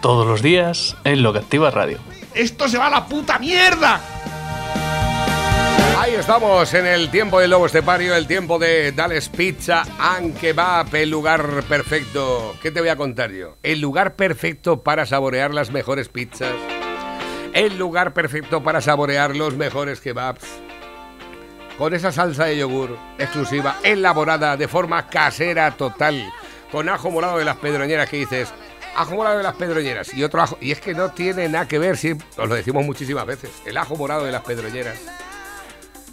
Todos los días en Lo que Activa Radio. ¡Esto se va a la puta mierda! Ahí estamos en el tiempo del lobo estepario, el tiempo de Dales Pizza and Kebab, el lugar perfecto. ¿Qué te voy a contar yo? El lugar perfecto para saborear las mejores pizzas. El lugar perfecto para saborear los mejores kebabs. Con esa salsa de yogur exclusiva, elaborada de forma casera total. Con ajo morado de las pedroñeras que dices, ajo morado de las pedroñeras y otro ajo. Y es que no tiene nada que ver, si os lo decimos muchísimas veces, el ajo morado de las pedroñeras.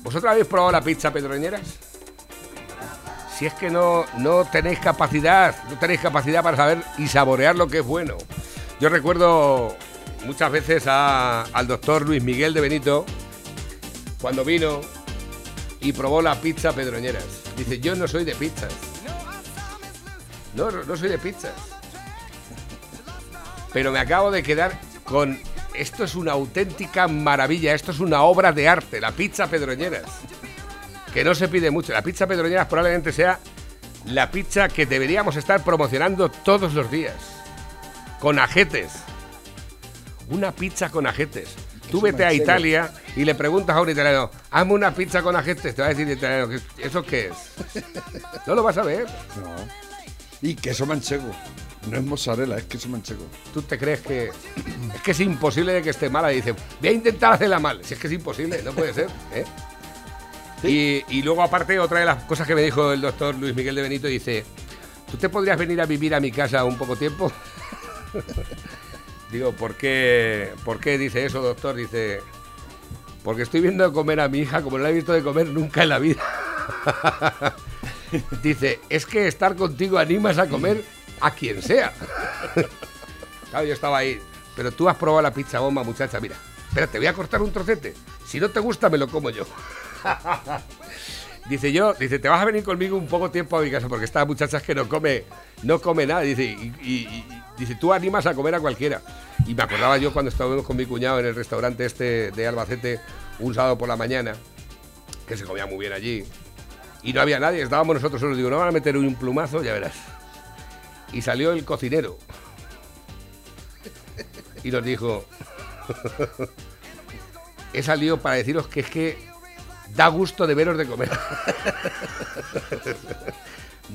¿Vosotros habéis probado la pizza pedroñeras? Si es que no, no tenéis capacidad, no tenéis capacidad para saber y saborear lo que es bueno. Yo recuerdo muchas veces a- al doctor Luis Miguel de Benito cuando vino y probó la pizza pedroñeras. Dice, yo no soy de pizzas. No, no soy de pizzas. Pero me acabo de quedar con... Esto es una auténtica maravilla, esto es una obra de arte, la pizza pedroñeras. Que no se pide mucho. La pizza pedroñeras probablemente sea la pizza que deberíamos estar promocionando todos los días. Con ajetes. Una pizza con ajetes. Tú vete a. Italia y le preguntas a un italiano, hazme una pizza con ajetes. Te va a decir el italiano, "¿Qué- ¿eso qué es? No lo vas a ver. No. Y queso manchego. No es mozzarella, es queso manchego. ¿Tú te crees que es que es imposible de que esté mala? Y dice, voy a intentar hacerla mal. Si es que es imposible, no puede ser. ¿eh? Y, y luego, aparte, otra de las cosas que me dijo el doctor Luis Miguel de Benito, dice, ¿tú te podrías venir a vivir a mi casa un poco tiempo? Digo, ¿por qué, ¿por qué dice eso, doctor? Dice, porque estoy viendo comer a mi hija como no la he visto de comer nunca en la vida. Dice, es que estar contigo animas a comer a quien sea. Claro, yo estaba ahí. Pero tú has probado la pizza bomba, muchacha. Mira, espera, te voy a cortar un trocete. Si no te gusta, me lo como yo. Dice yo, dice, te vas a venir conmigo un poco tiempo a mi casa porque esta muchacha es que no come, no come nada. Dice, y, y- y- dice, tú animas a comer a cualquiera. Y me acordaba yo cuando estábamos con mi cuñado en el restaurante este de Albacete un sábado por la mañana, que se comía muy bien allí. Y no había nadie, estábamos nosotros solos. Digo, no van a meter un plumazo, ya verás. Y salió el cocinero. Y nos dijo, he salido para deciros que es que da gusto de veros de comer.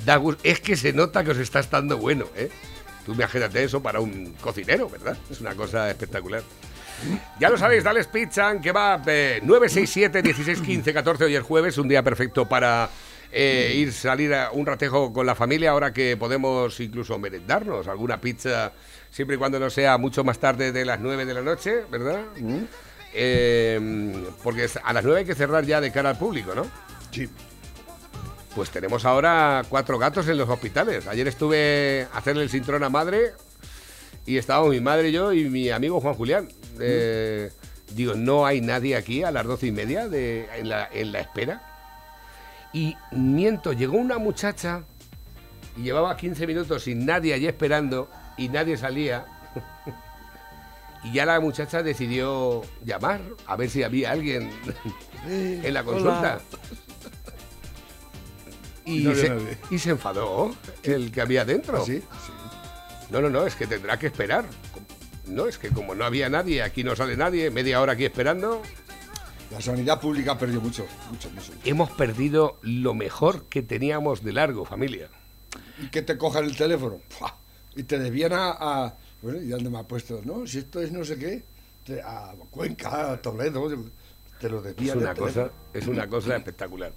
da gusto. Es que se nota que os está estando bueno, ¿eh? Tú imagínate eso para un cocinero, ¿verdad? Es una cosa espectacular. Ya lo sabéis, Dales Pizza, que va eh, 967 16 15 14 hoy es jueves, un día perfecto para eh, ir salir a un ratejo con la familia, ahora que podemos incluso merendarnos alguna pizza, siempre y cuando no sea mucho más tarde de las 9 de la noche, ¿verdad? Eh, porque es- a las 9 hay que cerrar ya de cara al público, ¿no? Sí. Pues tenemos ahora cuatro gatos en los hospitales. Ayer estuve a hacerle el cinturón a madre y estábamos mi madre y yo y mi amigo Juan Julián. Eh, Digo, no hay nadie aquí a las doce y media de, en, la, en la espera. Y miento, llegó una muchacha y llevaba 15 minutos sin nadie allí esperando y nadie salía. y ya la muchacha decidió llamar a ver si había alguien en la consulta. Y, No se, nadie. y se enfadó el que había dentro. ¿Ah, sí? Sí. No, no, no, es que tendrá que esperar. No, es que como no había nadie, aquí no sale nadie, media hora aquí esperando, La sanidad pública perdió mucho, mucho, mucho. hemos perdido lo mejor que teníamos de largo, familia. Y que te cojan el teléfono y te desvían a, a- Bueno, ¿y dónde me ha puesto? No, si esto es no sé qué, a Cuenca, a Toledo, te lo Es una cosa, es una cosa espectacular.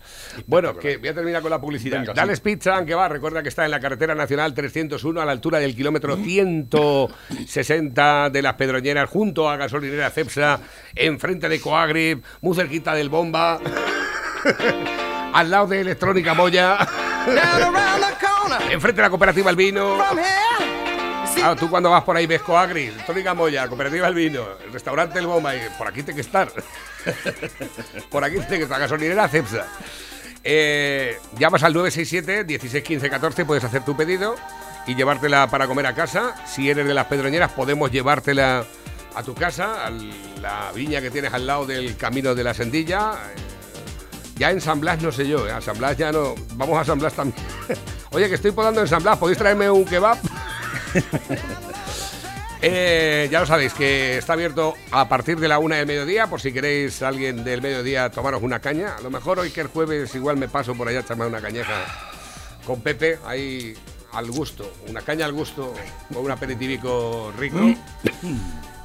Bueno, que voy a terminar con la publicidad. Venga, Dales sí. Pizza, que va, recuerda que está en la carretera nacional 301 a la altura del kilómetro 160 de las Pedroñeras, junto a gasolinera Cepsa, enfrente de Coagri, muy cerquita del Bomba, al lado de Electrónica Moya, enfrente de la cooperativa El Vino. Ah, tú cuando vas por ahí ves Coagri, Tónica Moya, Cooperativa El Vino, el restaurante El Bomba, y por aquí tiene que estar. por aquí tiene que estar, gasolinera Cepsa. Eh, llamas al 967 16 15 14, puedes hacer tu pedido y llevártela para comer a casa. Si eres de las Pedroñeras, podemos llevártela a tu casa, a la viña que tienes al lado del camino de la Sendilla. Eh, ya en San Blas no sé yo, ¿eh? a San Blas ya no. Vamos a San Blas también. Oye, que estoy podando en San Blas, ¿podéis traerme un kebab? Eh, ya lo sabéis, que está abierto a partir de la una del mediodía, por si queréis alguien del mediodía tomaros una caña. A lo mejor hoy que el jueves igual me paso por allá a echarme una cañeja con Pepe, ahí al gusto, una caña al gusto, con un aperitivico rico.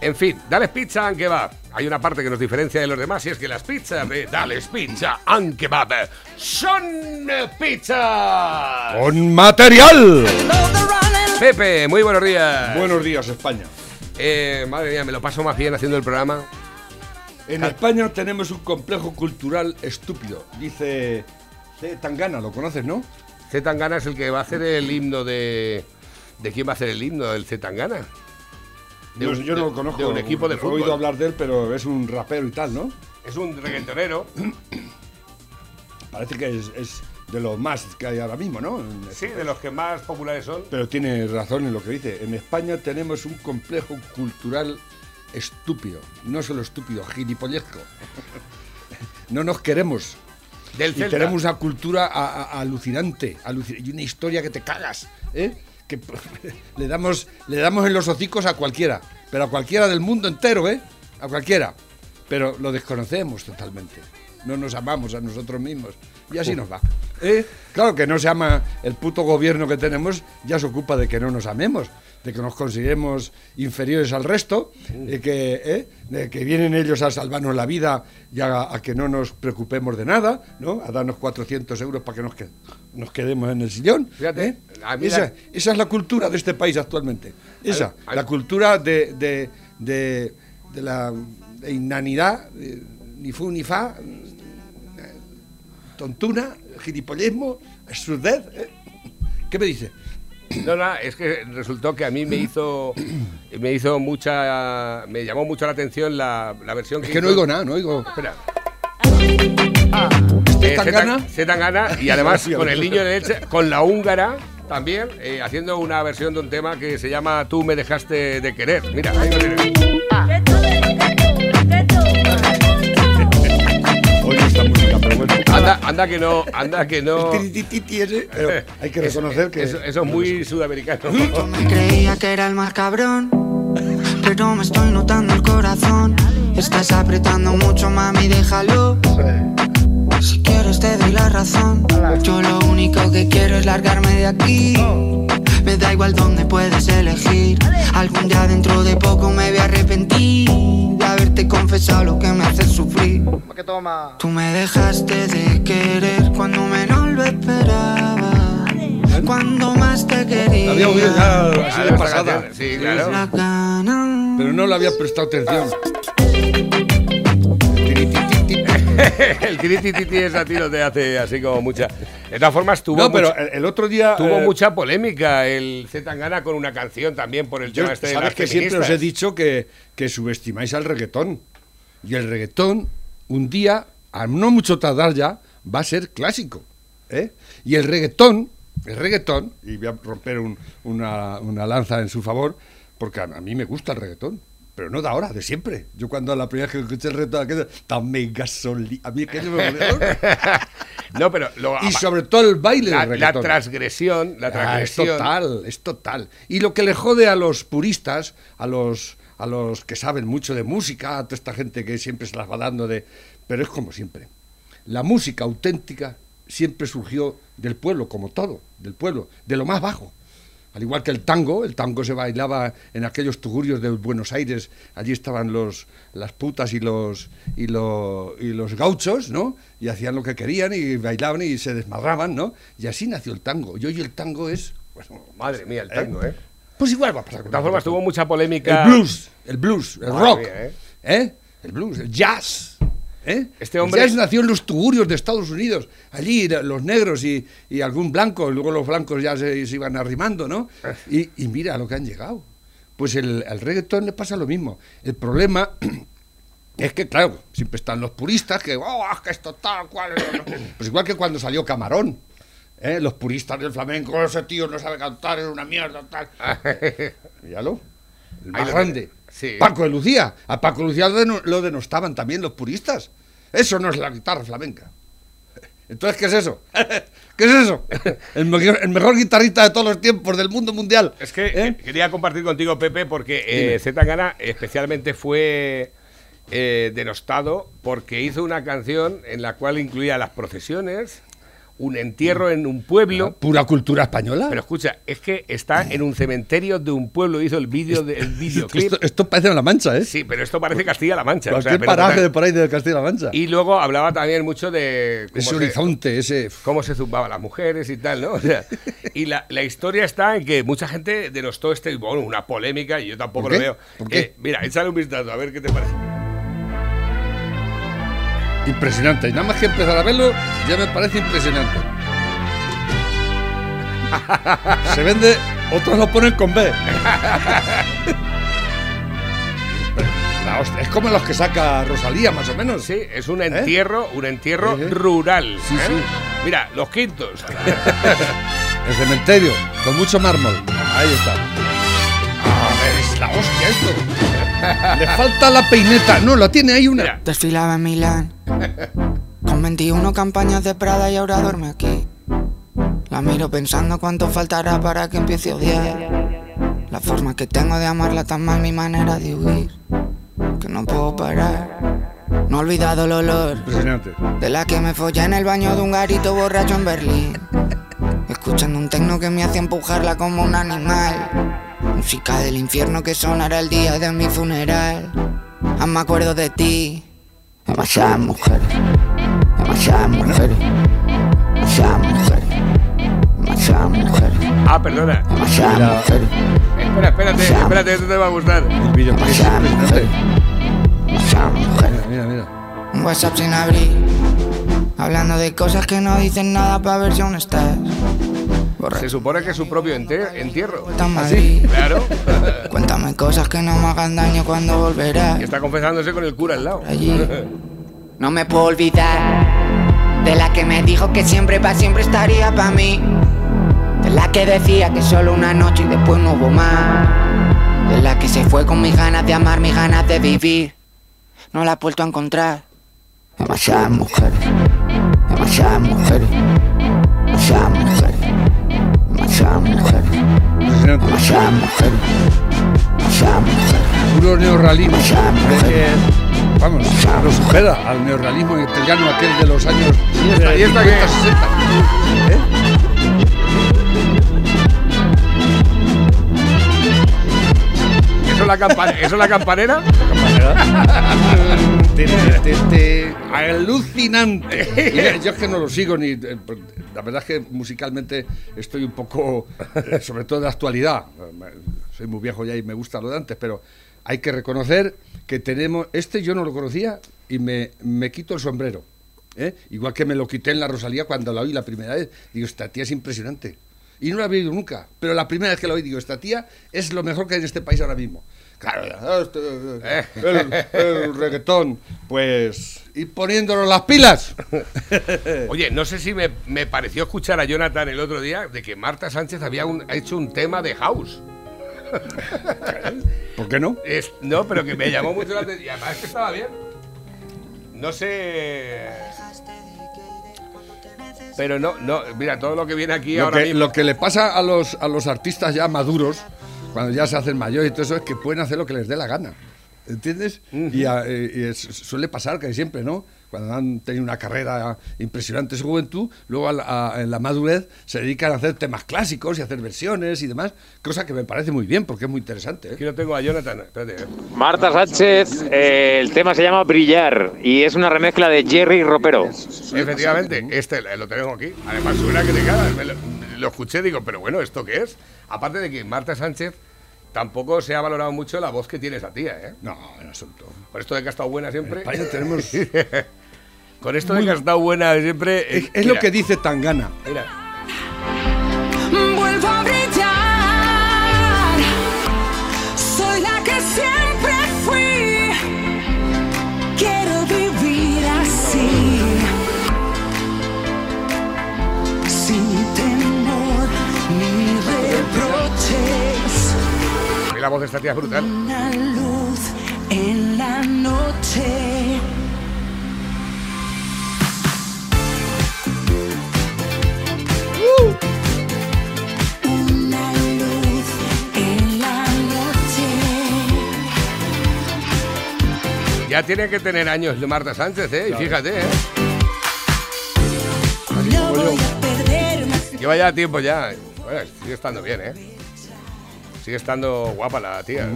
En fin, Dales Pizza and Kebab. Hay una parte que nos diferencia de los demás y es que las pizzas de Dales Pizza and Kebab son pizzas. ¡Con material! Pepe, muy buenos días. Buenos días, España. Eh, madre mía, me lo paso más bien haciendo el programa. En España tenemos un complejo cultural estúpido. Dice C. Tangana, lo conoces, ¿no? Z Tangana es el que va a hacer el himno de. ¿De quién va a hacer el himno? ¿El Z Tangana? De Yo, un- yo no lo conozco. De un equipo de He fútbol. oído hablar de él, pero es un rapero y tal, ¿no? Es un reggaetonero. Parece que es, es de los más que hay ahora mismo, ¿no? Sí, de los que más populares son. Pero tiene razón en lo que dice. En España tenemos un complejo cultural estúpido. No solo estúpido, gilipollesco. No nos queremos. Del Y Celta. tenemos una cultura a- a- alucinante aluci- y una historia que te cagas, ¿eh? Que le damos, le damos en los hocicos a cualquiera, pero a cualquiera del mundo entero, ¿eh? A cualquiera. Pero lo desconocemos totalmente. No nos amamos a nosotros mismos. Y así nos va. ¿eh? Claro que no se ama el puto gobierno que tenemos, ya se ocupa de que no nos amemos, de que nos consideremos inferiores al resto, de que, ¿eh? de que vienen ellos a salvarnos la vida y a, a que no nos preocupemos de nada, ¿no? A darnos 400 euros para que nos, qued- nos quedemos en el sillón. Fíjate, ¿eh? a mí esa, la- esa es la cultura de este país actualmente. Esa, a- la cultura de, de, de, de la inanidad, ni fu ni fa, tontuna, gilipollesmo, surdez. ¿eh? ¿Qué me dice? No, no, es que resultó que a mí me hizo me hizo mucha me llamó mucho la atención la, la versión Es que que no hizo- oigo nada, no oigo. Espera. ¿Este Eh, tangana? Z- Zetangana y además con el niño de leche, con la húngara también, eh, haciendo una versión de un tema que se llama Tú me dejaste de querer. Mira, ahí lo tienes. Anda, que no, anda que no. El tiritititi ese, pero hay que reconocer que... Eso, eso es muy sudamericano. Yo me creía que era el más cabrón, pero me estoy notando el corazón. Estás apretando mucho, mami, déjalo. Si quieres te doy la razón. Yo lo único que quiero es largarme de aquí. Me da igual dónde puedes elegir. Algún día dentro de poco me voy a arrepentir de haberte confesado lo que me hace sufrir. Tú me dejaste de querer cuando menos lo esperaba. Cuando más te quería. Había oído ya así de pasada. Sí, claro. Pero no le había prestado atención. El titi es a ti no te hace así como mucha. De todas formas, tuvo, No, pero mucha, el, otro día... tuvo eh, mucha polémica el Zetangana con una canción también por el Yo, tema este de sabes que siempre os he dicho que, que subestimáis al reggaetón. Y el reggaetón, un día, a no mucho tardar ya, va a ser clásico. ¿eh? Y el reggaetón, el reggaetón, y voy a romper un- una, una lanza en su favor, porque a, a mí me gusta el reggaetón. Pero no de ahora, de siempre. Yo cuando la primera vez que escuché el reggaetón, aquello, dame gasolina. A mí aquello me No, pero lo- Y sobre todo el baile la, del la transgresión, la Ah, es transgresión. total, es total. Y lo que le jode a los puristas, a los, a los que saben mucho de música, a toda esta gente que siempre se las va dando de... Pero es como siempre. La música auténtica siempre surgió del pueblo, como todo, del pueblo, de lo más bajo. Al igual que el tango, el tango se bailaba en aquellos tugurios de Buenos Aires, allí estaban los, las putas y los, y, lo- y los gauchos, ¿no? Y hacían lo que querían y bailaban y se desmadraban, ¿no? Y así nació el tango. Y hoy el tango es... Bueno, Madre mía, el tango, ¿eh? Pues igual va a pasar De todas formas, tuvo mucha polémica. El blues, el blues, el Madre rock, mía, ¿eh? ¿eh? El blues, el jazz, ¿eh? Este hombre- Jazz nació en los tugurios de Estados Unidos. Allí los negros y, y algún blanco, luego los blancos ya se, se iban arrimando, ¿no? Y, y mira a lo que han llegado. Pues el, al reggaetón le pasa lo mismo. El problema es que, claro, siempre están los puristas que, oh, es que esto tal, cual. no, no". Pues igual que cuando salió Camarón. ¿eh? Los puristas del flamenco, ese tío no sabe cantar, es una mierda, tal. Míralo. El más grande. Sí. Paco de Lucía. A Paco de Lucía lo denostaban también los puristas. Eso no es la guitarra flamenca. Entonces, ¿qué es eso? ¿Qué es eso? El mejor, el mejor guitarrista de todos los tiempos del mundo mundial. Es que ¿Eh? quería compartir contigo, Pepe, porque eh, Z Tangana especialmente fue eh, denostado porque hizo una canción en la cual incluía las procesiones, un entierro en un pueblo. Pura cultura española. Pero escucha, es que está en un cementerio de un pueblo, hizo el vídeo del videoclip. esto, esto parece La Mancha, ¿eh? Sí, pero esto parece Castilla-La Mancha. o sea, Cualquier pero paraje total. de por ahí de Castilla-La Mancha. Y luego hablaba también mucho de cómo ese se- horizonte, ese... cómo se zumbaban las mujeres y tal, ¿no? O sea, y la, la historia está en que mucha gente denostó este, bueno, una polémica, y yo tampoco ¿Por lo veo. ¿Por qué? Eh, mira, échale un vistazo, a ver qué te parece. Impresionante. Y nada más que empezar a verlo, ya me parece impresionante. Se vende, otros lo ponen con B. La hostia, es como los que saca Rosalía, más o menos. Sí, es un entierro, un entierro Sí, sí. rural. Sí, ¿eh? sí. Mira, los quintos. El cementerio, con mucho mármol. Ahí está. Es la hostia esto. Le falta la peineta. No, la tiene ahí una. Desfilaba en Milán Con 21 campañas de Prada y ahora duerme aquí La miro pensando cuánto faltará para que empiece a odiar La forma que tengo de amarla tan mal mi manera de huir Que no puedo parar No he olvidado el olor de la que me follé en el baño de un garito borracho en Berlín. Escuchando un tecno que me hace empujarla como un animal. Música del infierno que sonará el día de mi funeral. Aún me acuerdo de ti. Demasiadas mujeres. Demasiadas mujeres. Demasiadas mujeres. Demasiadas mujeres. Ah, perdona. Demasiadas Mira. mujeres. Espera, espérate, espérate, esto te va a gustar. El videoclip es Demasiadas impresionante. mujeres. Demasiadas mujeres. Mira, mira, mira. Un WhatsApp sin abrir. Hablando de cosas que no dicen nada para ver si aún estás. Se supone que es su propio entierro. Vuelta a Madrid. Claro. Cuéntame cosas que no me hagan daño cuando volverás y está confesándose con el cura al lado. allí. No me puedo olvidar de la que me dijo que siempre para siempre estaría para mí. De la que decía que solo una noche y después no hubo más. De la que se fue con mis ganas de amar, mis ganas de vivir. No la he vuelto a encontrar. Demasiadas mujeres. Demasiadas mujeres. Demasiadas mujeres. Mujeres. Impresionante. Demasiadas mujeres. Demasiadas mujeres. Puro neorrealismo. Que, vamos, nos sujeta al neorrealismo italiano aquel de los años está, y esta 50, qué? 60. ¿Eh? ¿Eso es la, campa- ¿Eso es la campanera? Te- te- alucinante. Mira, yo es que no lo sigo ni. La verdad es que musicalmente estoy un poco, eh, sobre todo de actualidad. Soy muy viejo ya y me gusta lo de antes, pero hay que reconocer que tenemos. Este yo no lo conocía y me, me quito el sombrero. ¿eh? Igual que me lo quité en la Rosalía cuando la oí la primera vez. Digo, esta tía es impresionante. Y no la había oído nunca. Pero la primera vez que la oí, digo, esta tía es lo mejor que hay en este país ahora mismo. Claro, ya, este, el, el reggaetón, pues ir poniéndonos las pilas. Oye, no sé si me, me pareció escuchar a Jonathan el otro día de que Marta Sánchez había un- ha hecho un tema de house. ¿Por qué no? Es- no, pero que me llamó mucho la atención. Y además que estaba bien. No sé. Pero no, no, mira, todo lo que viene aquí Lo ahora que, mismo. lo que le pasa a los, a los artistas ya maduros, cuando ya se hacen mayores y todo eso, es que pueden hacer lo que les dé la gana. ¿Entiendes? Y, a- eh, y es- suele pasar que siempre, ¿no? Cuando han tenido una carrera impresionante en su juventud, luego a la- a- en la madurez se dedican a hacer temas clásicos y a hacer versiones y demás, cosa que me parece muy bien porque es muy interesante. ¿eh? Aquí lo tengo a Jonathan. Espérate. eh. Marta Sánchez, eh, el tema se llama Brillar y es una remezcla de Jerry Ropero. Efectivamente, este lo tengo aquí. Además, suena que te cagas. Lo, lo escuché y digo, pero bueno, ¿esto qué es? Aparte de que Marta Sánchez tampoco se ha valorado mucho la voz que tiene esa tía, ¿eh? No, en absoluto. Por esto de que ha estado buena siempre. En España tenemos Con esto de que has estado buena siempre. eh, Es, es lo mira, que dice Tangana. Mira. La voz de esta tía es brutal. Una luz en la noche. Una luz en la noche. Ya tiene que tener años de Marta Sánchez, ¿eh? Y fíjate, ¿eh? No voy a perder más. Lleva ya tiempo ya. Bueno, sigue estando bien, ¿eh? Sigue estando guapa la tía.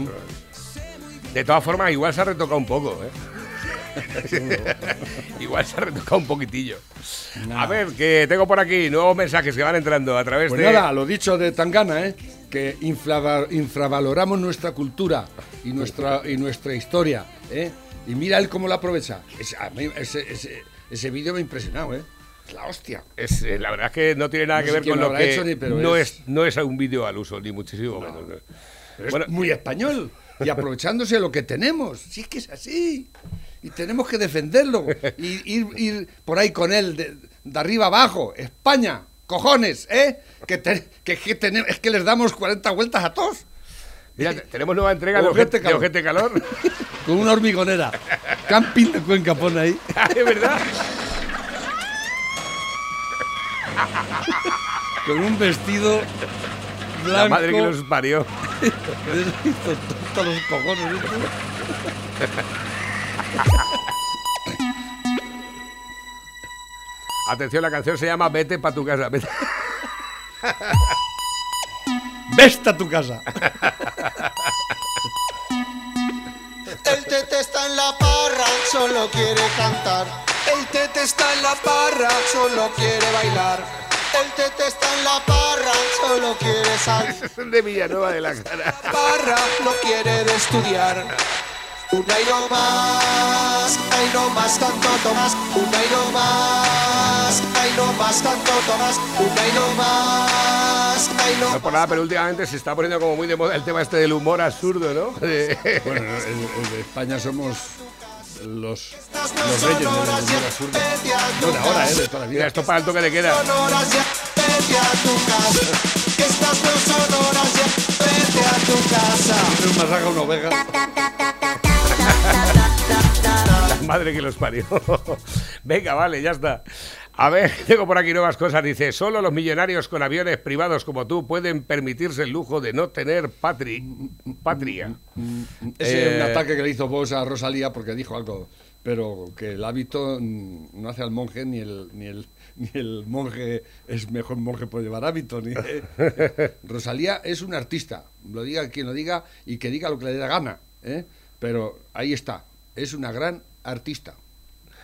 De todas formas, igual se ha retocado un poco, ¿eh? igual se ha retocado un poquitillo. A ver, que tengo por aquí nuevos mensajes que van entrando a través Pues de... nada, lo dicho de Tangana, ¿eh? que infravaloramos nuestra cultura y nuestra, y nuestra historia. ¿eh? Y mira él cómo la aprovecha. Ese, ese, ese vídeo me ha impresionado, ¿eh? Es La hostia. Es, eh, la verdad es que no tiene nada No que ver con lo lo que hecho ni- pero no es- es no es un vídeo al uso ni muchísimo menos. Pero Bueno. es muy español y aprovechándose de lo que tenemos. Sí es que es así. Y tenemos que defenderlo. Y ir, ir por ahí con él de, de arriba abajo. España, cojones, ¿eh? Que, te- que, que es que les damos 40 vueltas a todos. Mira, te- tenemos nueva entrega de Ojete de Calor. Ojete Calor. Con una hormigonera. Camping de Cuenca pone ahí. ¿Es verdad? Con un vestido blanco. La madre que los parió. Todos los cojones. ¿eh? Atención, la canción se llama Vete pa' tu casa. Vete- Veste a tu casa. El tete está en la parra, solo quiere cantar. El tete está en la parra, solo quiere bailar. El tete está en la parra, solo quiere salir. de Villanueva de la Cara. Parra no quiere de estudiar. Un año más, ay no más tanto Tomás. Un año más, ay no más tanto Tomás. Un año más, ay no No es por nada, pero últimamente se está poniendo como muy de moda el tema este del humor absurdo, ¿no? Bueno, en, en España somos los, los reyes del horas humor ya, absurdo. vete a tu No de ahora, ¿eh? De toda la Mira, vida. esto para el toque de queda. estas no son horas ya, vete a tu casa. Un masaje a una oveja. La madre que los parió. Venga, vale, ya está. A ver, tengo por aquí nuevas cosas. Dice, solo los millonarios con aviones privados como tú pueden permitirse el lujo de no tener patri patria. Ese es un Eh, ataque que le hizo vos a Rosalía porque dijo algo, pero que el hábito mm, no hace al monje ni el, ni el, ni el monje es mejor monje por llevar hábito. Ni, Rosalía es un artista, lo diga quien lo diga y que diga lo que le dé la gana, ¿eh? pero ahí está, es una gran artista.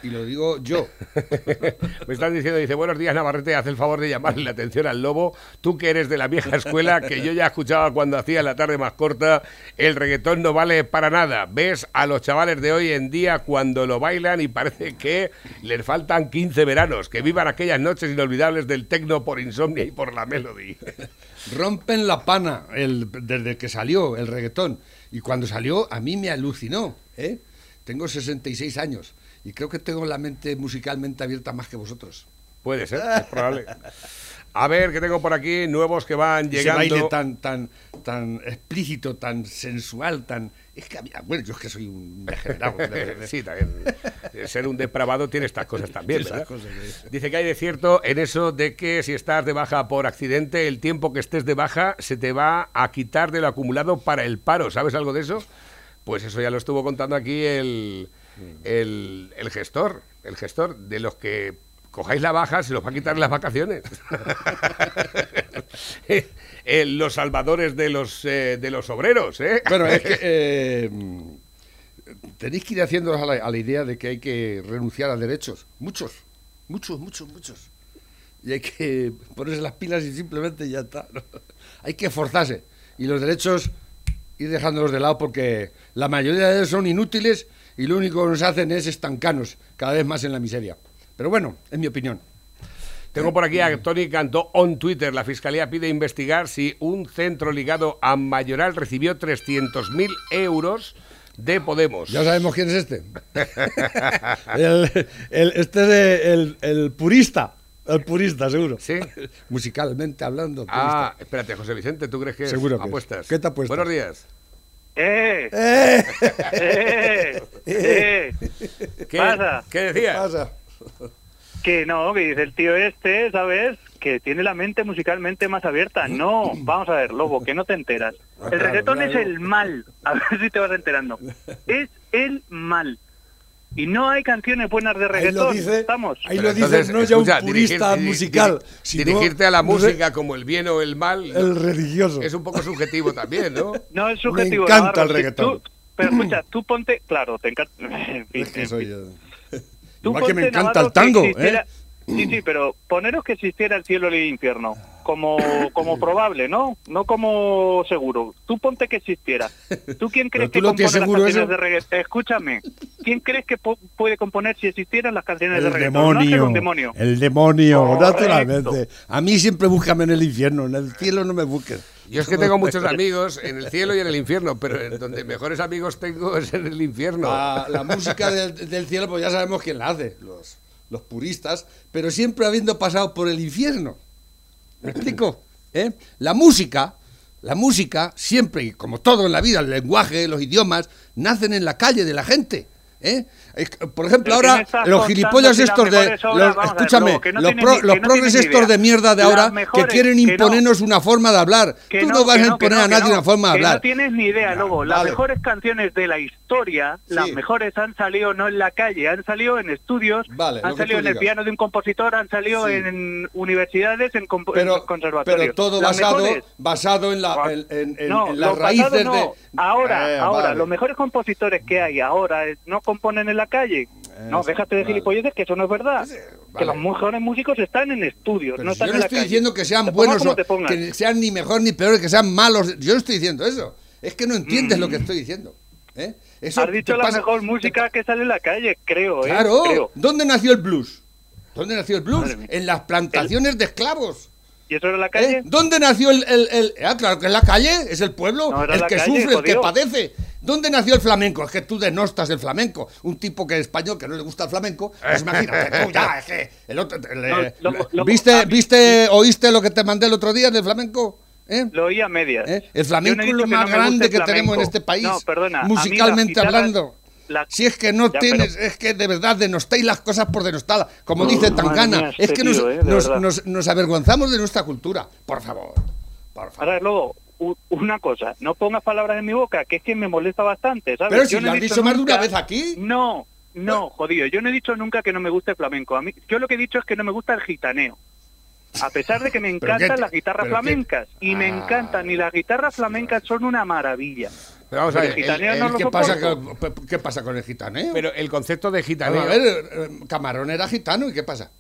Y lo digo yo. Me están diciendo, dice, buenos días Navarrete, haz el favor de llamarle la atención al lobo, tú que eres de la vieja escuela, que yo ya escuchaba cuando hacía la tarde más corta, el reggaetón no vale para nada. Ves a los chavales de hoy en día cuando lo bailan y parece que les faltan 15 veranos, que vivan aquellas noches inolvidables del tecno por insomnia y por la melody. rompen la pana el, desde que salió el reggaetón. Y cuando salió, a mí me alucinó. ¿eh? Tengo 66 años y creo que tengo la mente musicalmente abierta más que vosotros. Puede ser, es probable. A ver, que tengo por aquí nuevos que van Ese llegando. baile tan, tan, tan explícito, tan sensual, tan... Es que bueno, yo es que soy un degenerado. de- de- Sí, también. Ser un depravado tiene estas cosas también, ¿verdad? cosas que- Dice que hay de cierto en eso de que si estás de baja por accidente, el tiempo que estés de baja se te va a quitar de lo acumulado para el paro. ¿Sabes algo de eso? Pues eso ya lo estuvo contando aquí el, el, el gestor. El gestor de los que cojáis la baja se los va a quitar las vacaciones. Eh, los salvadores de los, eh, de los obreros, ¿eh? Bueno, es que eh, tenéis que ir haciéndonos a la, a la idea de que hay que renunciar a derechos. Muchos, muchos, muchos, muchos. Y hay que ponerse las pilas y simplemente ya está. ¿no? Hay que esforzarse. Y los derechos ir dejándolos de lado porque la mayoría de ellos son inútiles y lo único que nos hacen es estancarnos cada vez más en la miseria. Pero bueno, es mi opinión. Tengo por aquí a Tony Cantó on Twitter. La fiscalía pide investigar si un centro ligado a Mayoral recibió 300.000 euros de Podemos. Ya sabemos quién es este. el, el- este es el, el purista. El purista, seguro. ¿Sí? Musicalmente hablando. Ah, purista. espérate, José Vicente, ¿tú crees que es? Seguro que es. apuestas? ¿Qué te apuestas? Buenos días. ¡Eh! ¡Eh! ¡Eh! ¡Eh! ¿Qué, Pasa. ¿qué ¿Qué decías? pasa? Que no, que dice el tío este, ¿sabes? Que tiene la mente musicalmente más abierta. No, vamos a ver, Lobo, que no te enteras. Ah, El claro, reggaetón claro. es el mal. A ver si te vas enterando. Es el mal. Y no hay canciones buenas de Ahí reggaetón. lo dice, Estamos. ahí lo dice entonces, no ya un escucha, purista dirigir- diri- musical, diri- sino dirigirte a la música como el bien o el mal el religioso. es un poco subjetivo también, ¿no? No es subjetivo. Me encanta Navarro. el Si reggaetón. tú- pero escucha, tú ponte... Claro, te encanta... Es que soy yo. Tú Igual que me ponte, encanta Navarro, el tango, ¿eh? Sí, sí, pero poneros que existiera el cielo y el infierno, como, como probable, ¿no? No como seguro. Tú ponte que existiera. ¿Tú quién crees tú que compone las seguro canciones eso. de reggaetón? Escúchame, ¿quién crees que po- puede componer si existieran las canciones de El reggaetón? No demonio, hacer un demonio. el demonio, Correcto. naturalmente. A mí siempre búscame en el infierno, en el cielo no me busques. Yo es que tengo muchos amigos en el cielo y en el infierno, pero en donde mejores amigos tengo es en el infierno. La, la música del, del cielo, pues ya sabemos quién la hace, los, los puristas, pero siempre habiendo pasado por el infierno. ¿Me explico? ¿Eh? La música, la música, siempre, y como todo en la vida, el lenguaje, los idiomas, nacen en la calle de la gente. ¿eh? Por ejemplo, Pero ¿qué me ahora los gilipollas las estos de. obras, los- ver, escúchame, que no los, pro- los no progres estos de mierda de Las ahora mejores, que quieren imponernos una forma de hablar. Tú no, vas a imponer a nadie una forma de hablar. No tienes ni idea, Lobo. Las Vale. mejores canciones de la historia, las Sí. mejores han salido no en la calle, han salido en estudios, Vale, han salido en el digas. piano de un compositor, han salido Sí. en universidades, en, pero, en conservatorios. pero todo Las basado, mejores- basado en, la, en, en- en- las raíces de... Ahora, Eh, ahora, los mejores compositores que hay ahora eh, no componen en la calle. no, Eso, déjate de vale. gilipolleces que eso no es verdad. vale. Que los mejores músicos están en estudios, Pero no están yo en no la estoy calle. diciendo que sean Te buenos o que sean ni mejor ni peor, que sean malos. Yo no estoy diciendo eso. Es que no entiendes lo que estoy diciendo. ¿eh? Eso Has dicho la pasa- mejor música que sale en la calle, creo, ¿eh? Claro. Creo. ¿Dónde nació el blues? ¿Dónde nació el blues? En las plantaciones de esclavos. ¿Y eso era en la ¿eh? calle? ¿Dónde nació el, el- el- Ah, claro que es la calle, es el pueblo, No, el que calle, sufre, el que padece. ¿Dónde nació el flamenco? Es que tú denostas el flamenco. Un tipo que es español que no le gusta el flamenco, pues imagínate, tú ya, es que el otro, No, ¿Viste, viste, oíste lo que te mandé el otro día del flamenco? ¿Eh? Lo oí a medias. ¿Eh? El flamenco es lo más no grande que tenemos en este país, No, perdona. musicalmente guitarras- hablando. la- Si es que no Ya, tienes, pero- es que de verdad denostáis las cosas por denostarlas. Como dice Tangana, mía, es este que nos, tío, eh, nos, nos- nos avergonzamos de nuestra cultura. Por favor. Por favor. Ahora, luego, una cosa, no pongas palabras en mi boca, que es que me molesta bastante, ¿sabes? Pero si Yo no lo he has dicho más de una vez aquí. No, no, jodido, yo no he dicho nunca que no me guste el flamenco. A mí, yo lo que he dicho es que no me gusta el gitaneo. A pesar de que me ¿Pero qué encantan las guitarras qué- flamencas. Y me Ah. encantan, y las guitarras flamencas son una maravilla. Pero vamos a ver, el gitaneo el- no el- lo ¿Qué pasa, con- ¿Qué pasa con el gitaneo? pero el concepto de gitaneo... a ver, eh, Camarón era gitano, ¿y qué pasa?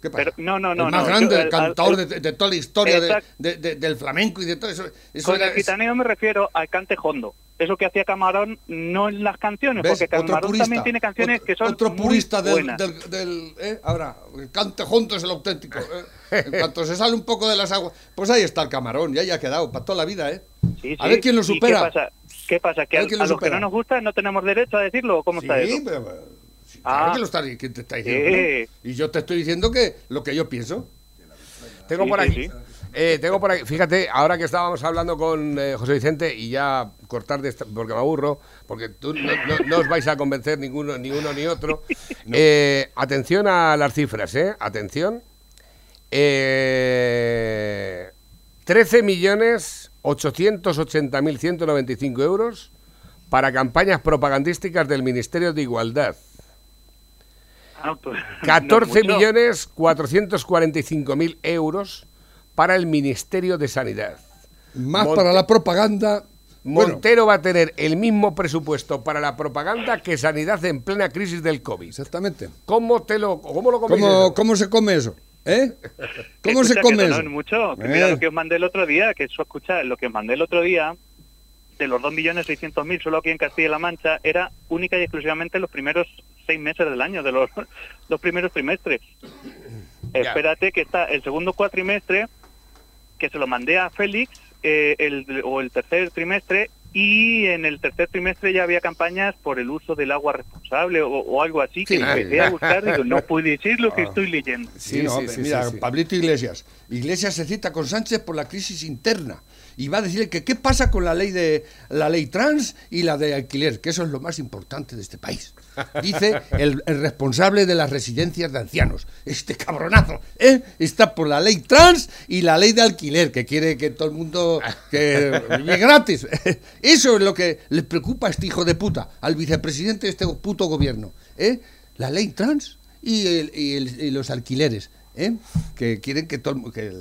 ¿Qué pasa? Pero- no, no, no, El más no, grande, yo- el el- cantador de, de toda la historia de- de- del flamenco y de todo eso. eso Con era- el gitaneo me refiero al cante hondo. Eso que hacía Camarón no en las canciones, ¿Ves? porque Camarón purista. también tiene canciones Otro- que son Otro muy purista del, buenas. del, del- ¿eh? Ahora, el cante junto es el auténtico. ¿eh? En cuanto se sale un poco de las aguas, pues ahí está el camarón, ya ha quedado para toda la vida, ¿eh? Sí, A ver quién lo ¿Y supera. ¿Qué pasa? ¿Qué pasa? ¿Que A a, los que no nos gusta no tenemos derecho a decirlo? ¿Cómo está eso? pero, Ah. que lo está, que te está diciendo. Y yo te estoy diciendo que lo que yo pienso. Tengo Sí, por aquí. sí. eh, tengo por aquí, fíjate, ahora que estábamos hablando con eh, José Vicente y ya cortar de esta, porque me aburro, porque tú no, no- no os vais a convencer ninguno, ni uno ni otro. Eh, atención a las cifras, ¿eh? Atención. Eh, 13 millones 880 mil 195 euros para campañas propagandísticas del Ministerio de Igualdad. Ah, pues, no 14 mucho. millones 445 mil euros para el Ministerio de Sanidad. Más Monte- para la propaganda. Bueno, Montero va a tener el mismo presupuesto para la propaganda que Sanidad en plena crisis del COVID. exactamente. ¿Cómo, te lo, cómo lo coméis ¿Cómo, eso? ¿Cómo se come eso? ¿Eh? ¿Cómo Escucha, se come que eso? No es mucho. Que mira Eh. lo que os mandé el otro día, que eso escucha, lo que os mandé el otro día, de los 2.600.000 solo aquí en Castilla-La Mancha, era única y exclusivamente los primeros seis meses del año, de los dos primeros trimestres. Ya. Espérate que está el segundo cuatrimestre, que se lo mandé a Félix, eh, el, o el tercer trimestre, y en el tercer trimestre ya había campañas por el uso del agua responsable o, o algo así, que Sí. empecé a buscar, digo, no puede decir lo que Ah. estoy leyendo. Sí, Sí, no, sí, sí, mira, sí, sí. Pablito Iglesias. Iglesias se cita con Sánchez por la crisis interna y va a decirle que qué pasa con la ley de la ley trans y la de alquiler, que eso es lo más importante de este país. Dice el, responsable de las residencias de ancianos. Este cabronazo, ¿eh? Está por la ley trans y la ley de alquiler, que quiere que todo el mundo que gratis. Eso es lo que le preocupa a este hijo de puta, al vicepresidente de este puto gobierno, ¿eh? La ley trans y, el- y el- y los alquileres, ¿eh? que quieren que todo que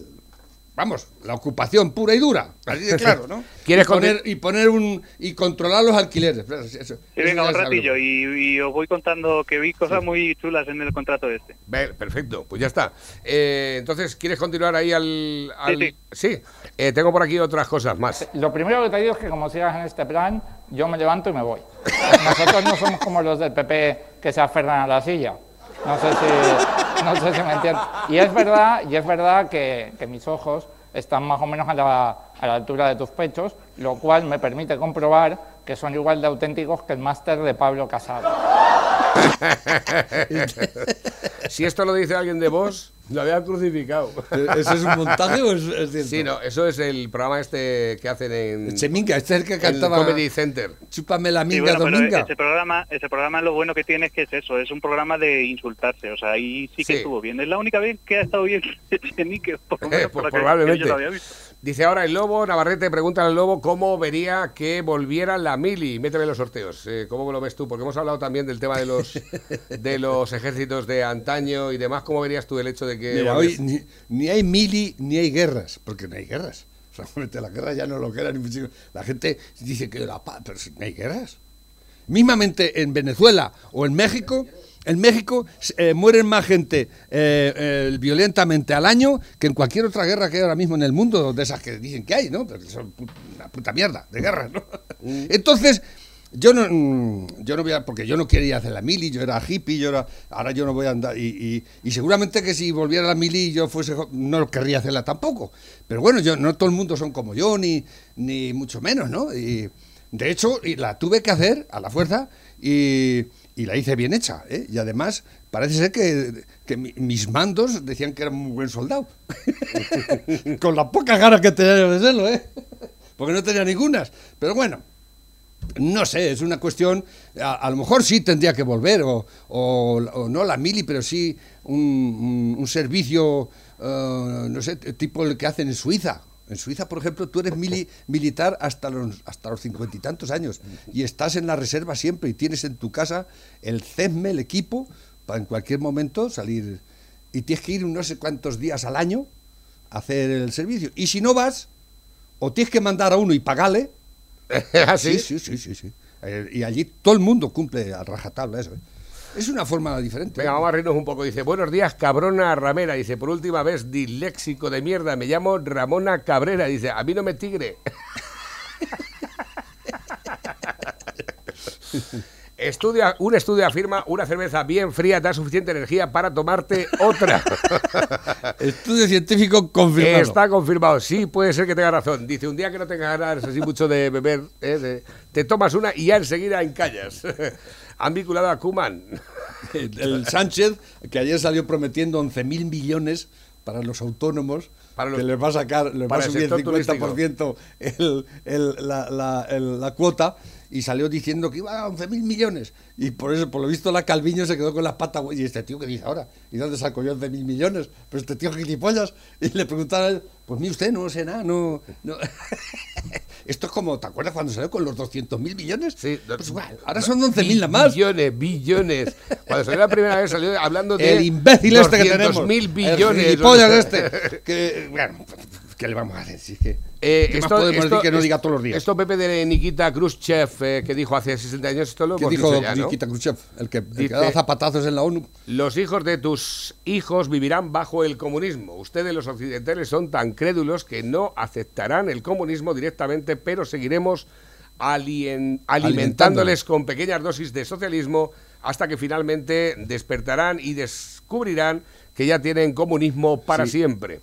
vamos, la ocupación pura y dura, así de claro, ¿no? ¿Quieres y poner, y poner un y controlar los alquileres. Eso- eso Y venga, un ratillo, y, y os voy contando que vi cosas muy chulas en el contrato este. Perfecto, pues ya está. Eh, entonces, ¿quieres continuar ahí al...? al- Sí, Sí, Eh, tengo por aquí otras cosas más. Lo primero que te digo es que como sigas en este plan, yo me levanto y me voy. Nosotros no somos como los del PP que se aferran a la silla. No sé si, no sé si me entiendes. Y es verdad, y es verdad que, que mis ojos están más o menos a la, a la altura de tus pechos, lo cual me permite comprobar que son igual de auténticos que el máster de Pablo Casado. Si esto lo dice alguien de vos, lo había crucificado. ¿Eso es un montaje o es, es cierto? Sí, no, eso es el programa este que hacen en Cheminga, este es el que el cantaba Comedy Center. Chúpame la Sí, minga bueno, pero dominga. ese programa, ese programa lo bueno que tiene es que es eso, es un programa de insultarse, o sea, ahí sí que Sí. estuvo bien. Es la única vez que ha estado bien Chenique, por lo menos por Pues la probablemente. que yo lo había visto. Dice ahora el Lobo, Navarrete pregunta al Lobo cómo vería que volviera la mili. Méteme en los sorteos. Eh, ¿Cómo lo ves tú? Porque hemos hablado también del tema de los de los ejércitos de antaño y demás. ¿Cómo verías tú el hecho de que Mira, hoy volviese? ni, ni hay mili ni hay guerras, porque no hay guerras. Realmente la guerra ya no lo que era ni muchísimo. La gente dice que la paz, pero si no hay guerras. Mismamente en Venezuela o en México, en México eh, mueren más gente eh, eh, violentamente al año que en cualquier otra guerra que hay ahora mismo en el mundo, de esas que dicen que hay, ¿no? Pero son una puta mierda de guerra, ¿no? Entonces, yo no, mm, yo no voy a, porque yo no quería hacer la mili, yo era hippie, yo era, ahora yo no voy a andar, y, y- y seguramente que si volviera a la mili yo fuese, no querría hacerla tampoco. Pero bueno, yo no todo el mundo son como yo, ni, ni mucho menos, ¿no? Y de hecho, y la tuve que hacer a la fuerza y, y la hice bien hecha, ¿eh? Y además, parece ser que, que mi- mis mandos decían que era un buen soldado. Con las pocas ganas que tenía de serlo, ¿eh? Porque no tenía ningunas. Pero bueno, no sé, es una cuestión, a, lo mejor sí tendría que volver, o, o- o no la mili, pero sí un, un- un servicio, eh, no sé, tipo el que hacen en Suiza. En Suiza, por ejemplo, tú eres mili- militar hasta los hasta los cincuenta y tantos años y estás en la reserva siempre y tienes en tu casa el CESME, el equipo, para en cualquier momento salir. Y tienes que ir no sé cuántos días al año a hacer el servicio. Y si no vas, o tienes que mandar a uno y pagarle, ¿Ah, sí? Sí, sí, sí, sí. sí. Eh, y allí todo el mundo cumple a rajatabla eso. ¿eh? Es una forma diferente. Venga, vamos a reírnos un poco. Dice, buenos días, cabrona Ramera. Dice, por última vez, disléxico de mierda. Me llamo Ramona Cabrera. Dice, a mí no me tigre. Estudia, un estudio afirma una cerveza bien fría da suficiente energía para tomarte otra. Estudio científico confirmado. Está confirmado, sí, puede ser que tenga razón. Dice, un día que no tengas ganas así mucho de beber, ¿eh? de- te tomas una y ya enseguida encallas. Han vinculado a Kuman. El, Sánchez, que ayer salió prometiendo 11.000 millones para los autónomos, Para los- que les va a sacar, les va a subir el sector 50% el, el- la, la- el- la cuota, y salió diciendo que iba a 11.000 millones. Y por eso, por lo visto, la Calviño se quedó con las patas. ¿Y este tío qué dice ahora? ¿Y dónde sacó yo 11.000 millones? Pero este tío gilipollas. Y le preguntaron pues mire usted, no sé nada, no... no". Esto es como, ¿te acuerdas cuando salió con los 200.000 millones? Sí, Pues igual, ahora son 11.000 nada más. Billones, billones. Cuando salió la primera vez salió hablando de el imbécil este que tenemos. mil billones. El gilipollas este. Que, bueno, ¿qué le vamos a hacer? Si es que, Eh, ¿Qué más podemos decir que no es- diga todos los días? Esto Pepe de Nikita Khrushchev, eh, que dijo hace 60 años, esto lo ¿Qué dijo dicho ya, ¿no? Nikita Khrushchev? El que, el que da zapatazos en la ONU. Los hijos de tus hijos vivirán bajo el comunismo. Ustedes los occidentales son tan crédulos que no aceptarán el comunismo directamente, pero seguiremos alien- alimentándoles con pequeñas dosis de socialismo hasta que finalmente despertarán y descubrirán que ya tienen comunismo para Sí. siempre.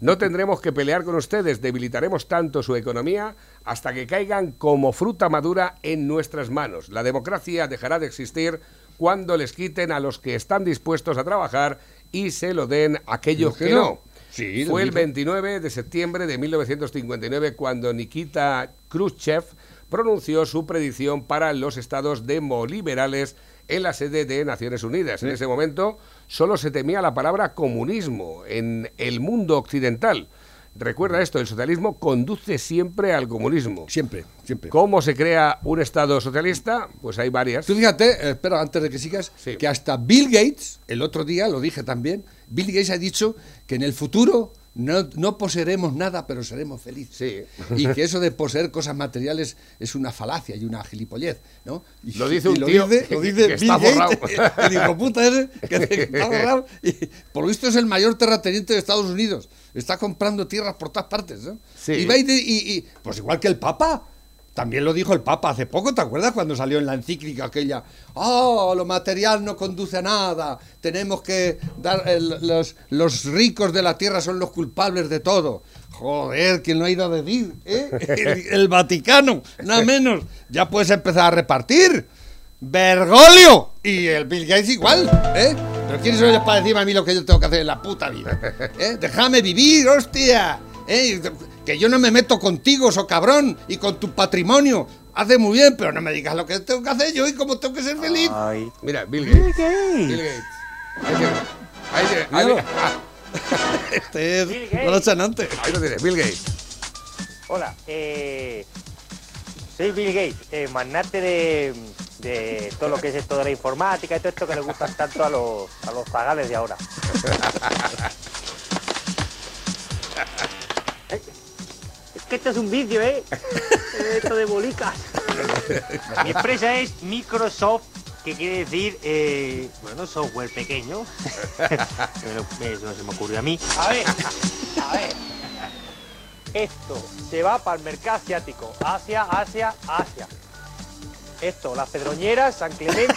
No tendremos que pelear con ustedes, debilitaremos tanto su economía hasta que caigan como fruta madura en nuestras manos. La democracia dejará de existir cuando les quiten a los que están dispuestos a trabajar y se lo den a aquellos Los que que no. no. Sí, Fue el dijo. 29 de septiembre de 1959 cuando Nikita Khrushchev pronunció su predicción para los estados demoliberales en la sede de Naciones Unidas. En ese momento solo se temía la palabra comunismo en el mundo occidental. Recuerda esto, el socialismo conduce siempre al comunismo. Siempre, siempre. ¿Cómo se crea un Estado socialista? Pues hay varias. Tú fíjate, eh, espera, antes de que sigas, Sí. que hasta Bill Gates, el otro día lo dije también, Bill Gates ha dicho que en el futuro no, no poseeremos nada, pero seremos felices. Sí. Y que eso de poseer cosas materiales es una falacia y una gilipollez, ¿no? Y- Lo dice y un lo tío dice, que- lo dice que Bill Gates, puta ese, que, que está borrado. Y por lo visto es el mayor terrateniente de Estados Unidos. Está comprando tierras por todas partes, ¿no? Sí. Y- y- pues igual que el Papa. También lo dijo el Papa hace poco, ¿te acuerdas cuando salió en la encíclica aquella? Oh, lo material no conduce a nada. Tenemos que dar el- los, los ricos de la tierra son los culpables de todo. Joder, ¿quién lo ha ido a decir? ¿eh? El, el Vaticano, nada menos. Ya puedes empezar a repartir. Bergoglio y el Bill Gates igual, ¿eh? Pero quién soy para decirme a mí lo que yo tengo que hacer en la puta vida, ¿eh? Déjame vivir, hostia, ¿eh? Que yo no me meto contigo, so cabrón, y con tu patrimonio. Hace muy bien, pero no me digas lo que tengo que hacer yo y cómo tengo que ser feliz. Mira, Bill Gates. Bill Gates. Ahí tiene. Ahí tiene. Ahí, Míralo. ah, Este es Bill Gates. no lo echan antes. ahí lo tiene, Bill Gates. Hola, eh, soy Bill Gates, eh, magnate de, de todo lo que es esto de la informática y todo esto que le gusta tanto a los, a los zagales de ahora. Es que esto es un vídeo, ¿eh? Esto de bolicas. Mi empresa es Microsoft, que quiere decir, eh, bueno, software pequeño. Eso no se me ocurrió a mí. A ver, a ver. Esto se va para el mercado asiático. Asia, Asia, Asia. Esto, las pedroñeras, San Clemente,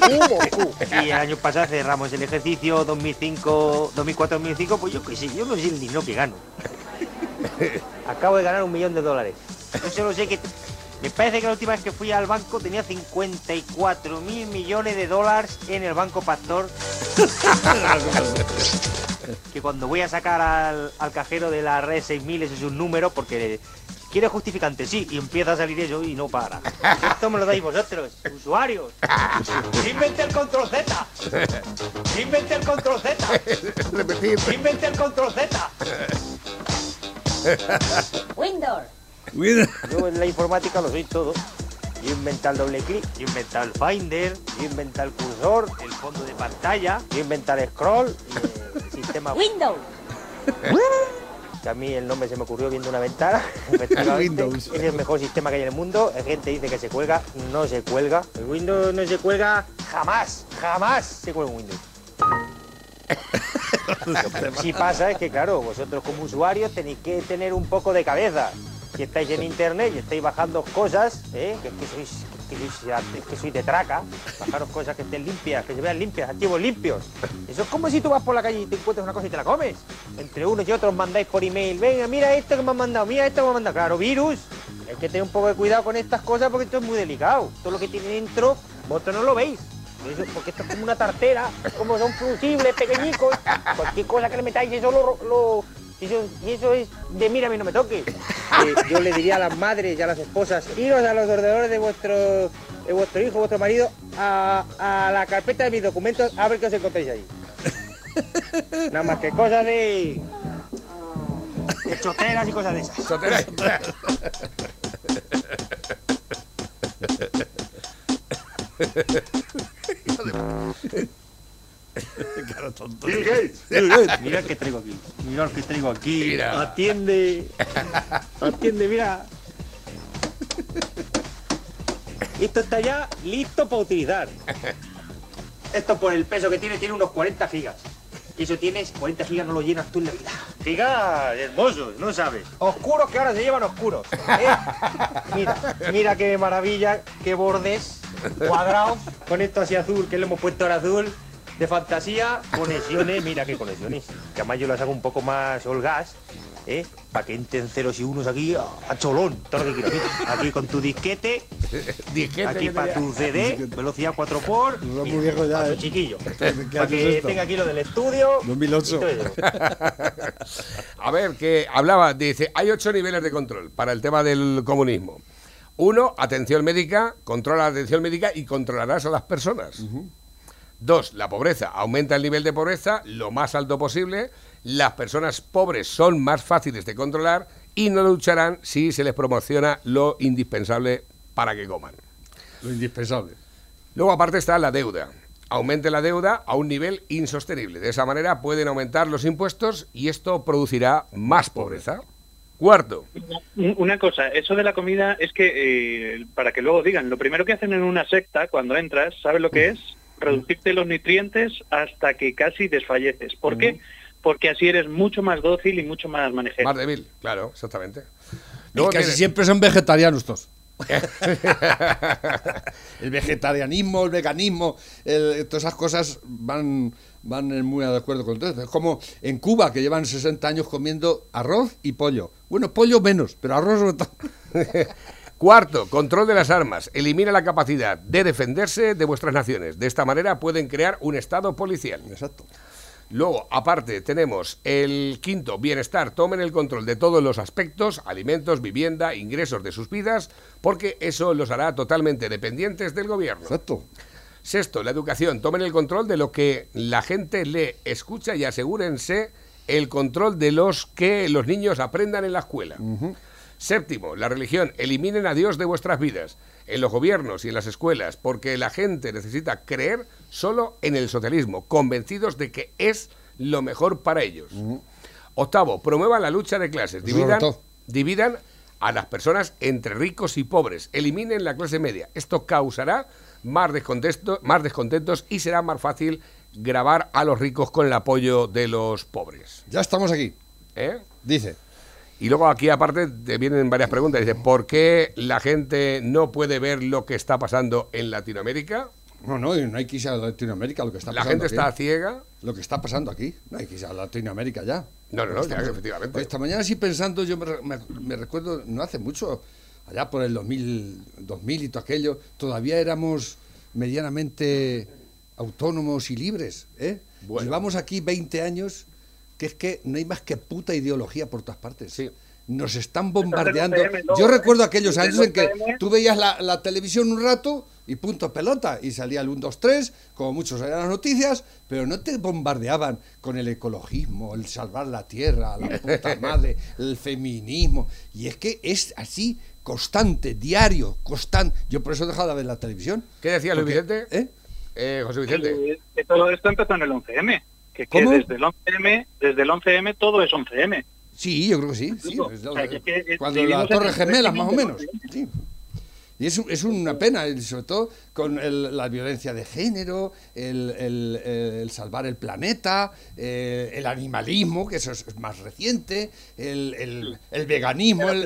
Moscú, Moscú. Y el año pasado cerramos el ejercicio 2005, 2004-2005, pues yo qué sé, yo no sé el dinero que gano. Acabo de ganar un millón de dólares. Yo solo sé que... Me parece que la última vez que fui al banco tenía 54 mil millones de dólares en el Banco Pastor. que cuando voy a sacar al, al cajero de la red 6000 ese es un número porque quiere justificante, sí, y empieza a salir eso y no para. Esto me lo dais vosotros, usuarios. Inventé el control Z. Inventé el control Z. Inventé el control Z. Windows. Yo en la informática lo soy todo. Yo inventé el doble clic, yo inventé el Finder, yo inventé el cursor, el fondo de pantalla, yo inventé el scroll, y el sistema Windows. que a mí el nombre se me ocurrió viendo una ventana. Windows. Es el mejor sistema que hay en el mundo. La gente dice que se cuelga, no se cuelga. El Windows no se cuelga jamás, jamás se cuelga un Windows. Sí pasa es que, claro, vosotros como usuarios tenéis que tener un poco de cabeza. Si estáis en internet y estáis bajando cosas, ¿eh? que, que sois, que, sois, que sois de traca, bajaros cosas que estén limpias, que se vean limpias, archivos limpios. Eso es como si tú vas por la calle y te encuentras una cosa y te la comes. Entre unos y otros mandáis por email, venga, mira esto que me han mandado, mira esto que me han mandado. Claro, virus. Hay que tener un poco de cuidado con estas cosas porque esto es muy delicado. Todo lo que tiene dentro, vosotros no lo veis. Porque esto es como una tartera, como son fusibles, pequeñicos. Cualquier cosa que le metáis, eso lo... lo- eso, y eso es de mira, a mí no me toques. Eh, yo le diría a las madres y a las esposas, iros a los ordenadores de vuestro, de vuestro hijo, vuestro marido, a, a la carpeta de mis documentos, a ver qué os encontráis ahí. Nada más que cosas de... de choteras y cosas de esas. Mira el que traigo aquí. Mira el que traigo aquí. Mira. Atiende. Atiende, mira. Esto está ya listo para utilizar. Esto por el peso que tiene, tiene unos 40 gigas. Y eso tienes, 40 gigas no lo llenas tú en la vida. Gigas hermosos, no sabes. Oscuros que ahora se llevan oscuros. ¿eh? Mira, mira qué maravilla, qué bordes. Cuadrado, con esto así azul, que le hemos puesto ahora azul, de fantasía, conexiones, mira qué conexiones. Que además yo las hago un poco más holgas, ¿eh? Para que entren ceros y unos aquí a, a cholón, todo lo que quieras. Mira, Aquí con tu disquete, Disquete aquí para tu CD, velocidad 4 por muy viejo ya, para tu ¿eh? chiquillo. ¿Qué Para que esto? tenga aquí lo del estudio. 2008. y todo eso. A ver, que hablaba, dice, hay ocho niveles de control para el tema del comunismo. Uno, atención médica, controla la atención médica y controlarás a las personas. Dos, la pobreza. Aumenta el nivel de pobreza lo más alto posible. Las personas pobres son más fáciles de controlar y no lucharán si se les promociona lo indispensable para que coman. Lo indispensable. Luego, aparte, está la deuda. Aumente la deuda a un nivel insostenible. De esa manera pueden aumentar los impuestos y esto producirá más pobreza. Cuarto, Una cosa, eso de la comida es que, eh, para que luego digan, lo primero que hacen en una secta cuando entras, ¿sabes lo que es? Reducirte los nutrientes hasta que casi desfalleces. ¿Por qué? Porque así eres mucho más dócil y mucho más manejero. más débil, claro, exactamente. Y casi tiene- siempre son vegetarianos todos. el vegetarianismo, el veganismo, el- todas esas cosas van, van muy de acuerdo con todo. Es como en Cuba, que llevan 60 años comiendo arroz y pollo. Bueno, pollo menos, pero arroz todo. Cuarto, control de las armas. Elimina la capacidad de defenderse de vuestras naciones. De esta manera pueden crear un estado policial. Exacto. Luego, aparte, tenemos el quinto, bienestar. Tomen el control de todos los aspectos, alimentos, vivienda, ingresos de sus vidas, porque eso los hará totalmente dependientes del gobierno. Exacto. Sexto, la educación. Tomen el control de lo que la gente lee, escucha y asegúrense el control de los que los niños aprendan en la escuela. Séptimo, la religión. Eliminen a Dios de vuestras vidas, en los gobiernos y en las escuelas, porque la gente necesita creer solo en el socialismo, convencidos de que es lo mejor para ellos. Octavo, promuevan la lucha de clases. Dividan, dividan a las personas entre ricos y pobres. Eliminen la clase media. Esto causará más, descontento- más descontentos y será más fácil grabar a los ricos con el apoyo de los pobres. Ya estamos aquí. ¿Eh? Dice. Y luego aquí aparte te vienen varias preguntas. Dice, ¿por qué la gente no puede ver lo que está pasando en Latinoamérica? No, no, no hay que irse a Latinoamérica, lo que está ¿La pasando gente está aquí. ciega? Lo que está pasando aquí. No hay que irse a Latinoamérica ya. No, no, no, está ya, efectivamente. Esta mañana sí pensando, yo me, me- me recuerdo, no hace mucho, allá por el 2000, 2000 y todo aquello, todavía éramos medianamente autónomos y libres. ¿eh? Bueno. Llevamos aquí 20 años que es que no hay más que puta ideología por todas partes. Sí. Nos están bombardeando. Desde el 11M, Yo recuerdo aquellos años en que 11M. tú veías la, la televisión un rato y punto pelota y salía el 1, 2, 3, como muchos eran las noticias, pero no te bombardeaban con el ecologismo, el salvar la tierra, la puta madre, el feminismo. Y es que es así, constante, diario, constante. Yo por eso he dejado de ver la televisión. ¿Qué decía Luis Vicente? ¿Eh? Eh, José Vicente. Eh, que todo esto empezó en el 11M. Que, que ¿Cómo? desde el 11M, desde el 11M todo es 11M. Sí, yo creo que sí. sí, o la- sea, que- que, eh, cuando las Torres el Gemelas, más o menos. Sí. Y es, es una pena, y sobre todo con el- la violencia de género, el, el- el salvar el planeta, eh, el animalismo, que eso es más reciente, el, el- el veganismo, el,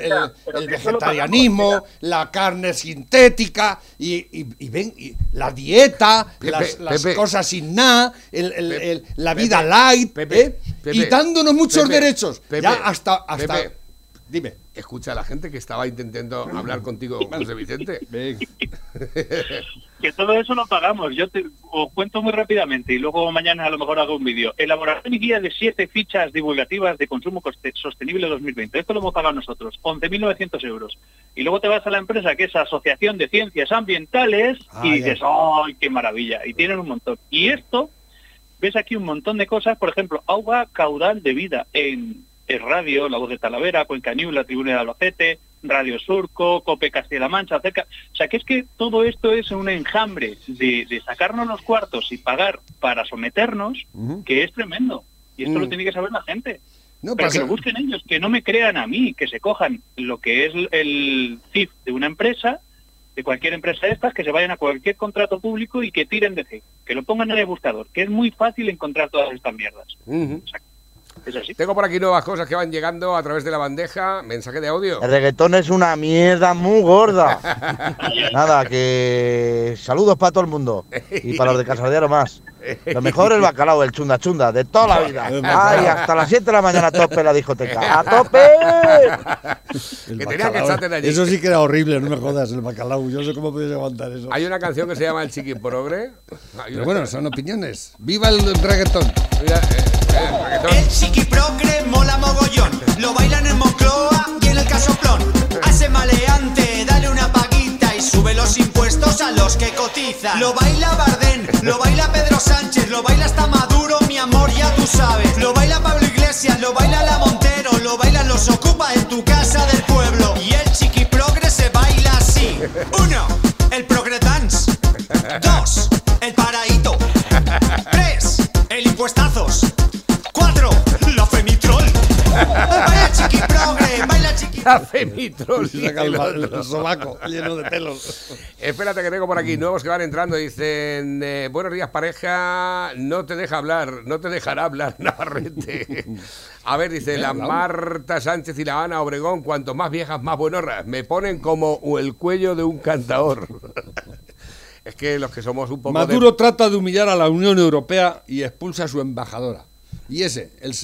vegetarianismo, la carne sintética, y, y- y ven, y la dieta, Pepe, las, las Pepe. cosas sin nada, el- el- Pepe, el- la vida light, ¿eh? Y dándonos muchos derechos. Ya hasta... hasta. Dime. Escucha a la gente que estaba intentando hablar contigo, José Vicente. Ven. Que todo eso lo pagamos. Yo te os cuento muy rápidamente y luego mañana a lo mejor hago un vídeo. Elaboración y guía de siete fichas divulgativas de consumo coste- sostenible 2020. Esto lo hemos pagado nosotros, 11.900 euros. Y luego te vas a la empresa que es Asociación de Ciencias Ambientales Ah, y dices, ¡ay, qué maravilla! Y tienen un montón. Y esto, ves aquí un montón de cosas, por ejemplo, agua caudal de vida en, en radio, La Voz de Talavera, Cuenca News, La Tribuna de Albacete, Radio Surco, Cope Castilla-La Mancha, cerca. O sea, que es que todo esto es un enjambre de, de sacarnos los cuartos y pagar para someternos, que es tremendo. Y esto Mm. lo tiene que saber la gente. No Pero pasa- que lo busquen ellos, que no me crean a mí, que se cojan lo que es el CIF de una empresa, de cualquier empresa de estas, que se vayan a cualquier contrato público y que tiren de CIF, que lo pongan en el buscador, que es muy fácil encontrar todas estas mierdas. Es así. Tengo por aquí nuevas cosas que van llegando a través de la bandeja. Mensaje de audio. El reggaetón es una mierda muy gorda. Nada, que saludos para todo el mundo. Y para los de Casaldero más. Lo mejor el bacalao, el chunda chunda, de toda la vida. Ay, hasta las 7 de la mañana a tope la discoteca. ¡A tope! El Que tenía que de allí. Eso sí que era horrible, no me jodas, el bacalao. Yo no sé cómo podéis aguantar eso. Hay una canción que se llama El Chiqui Progre. Hay Pero bueno, son opiniones. ¡Viva el reggaetón! Mira, eh, eh, reggaetón. El chiqui progre mola mogollón. Lo bailan en Moncloa y en el casoplón. A ese los que cotizan. Lo baila Bardén, lo baila Pedro Sánchez, lo baila hasta Maduro, mi amor, ya tú sabes. Lo baila Pablo Iglesias, lo baila La Montero, lo bailan los ocupa en tu casa del pueblo. Y el chiqui progre se baila así. Uno, el progre dance. Dos, el paraíto. Tres, el impuestazos. Baila chiqui La Femitrol. Y saca el, el sobaco lleno de pelos. Espérate que tengo por aquí nuevos que van entrando. Dicen, eh, buenos días pareja, no te deja hablar, no te dejará hablar Navarrete. A ver, dice la Marta Sánchez y la Ana Obregón, cuanto más viejas, más buenorras. Me ponen como el cuello de un cantador. es que los que somos un poco... de- Maduro trata de humillar a la Unión Europea y expulsa a su embajadora. Y ese, el,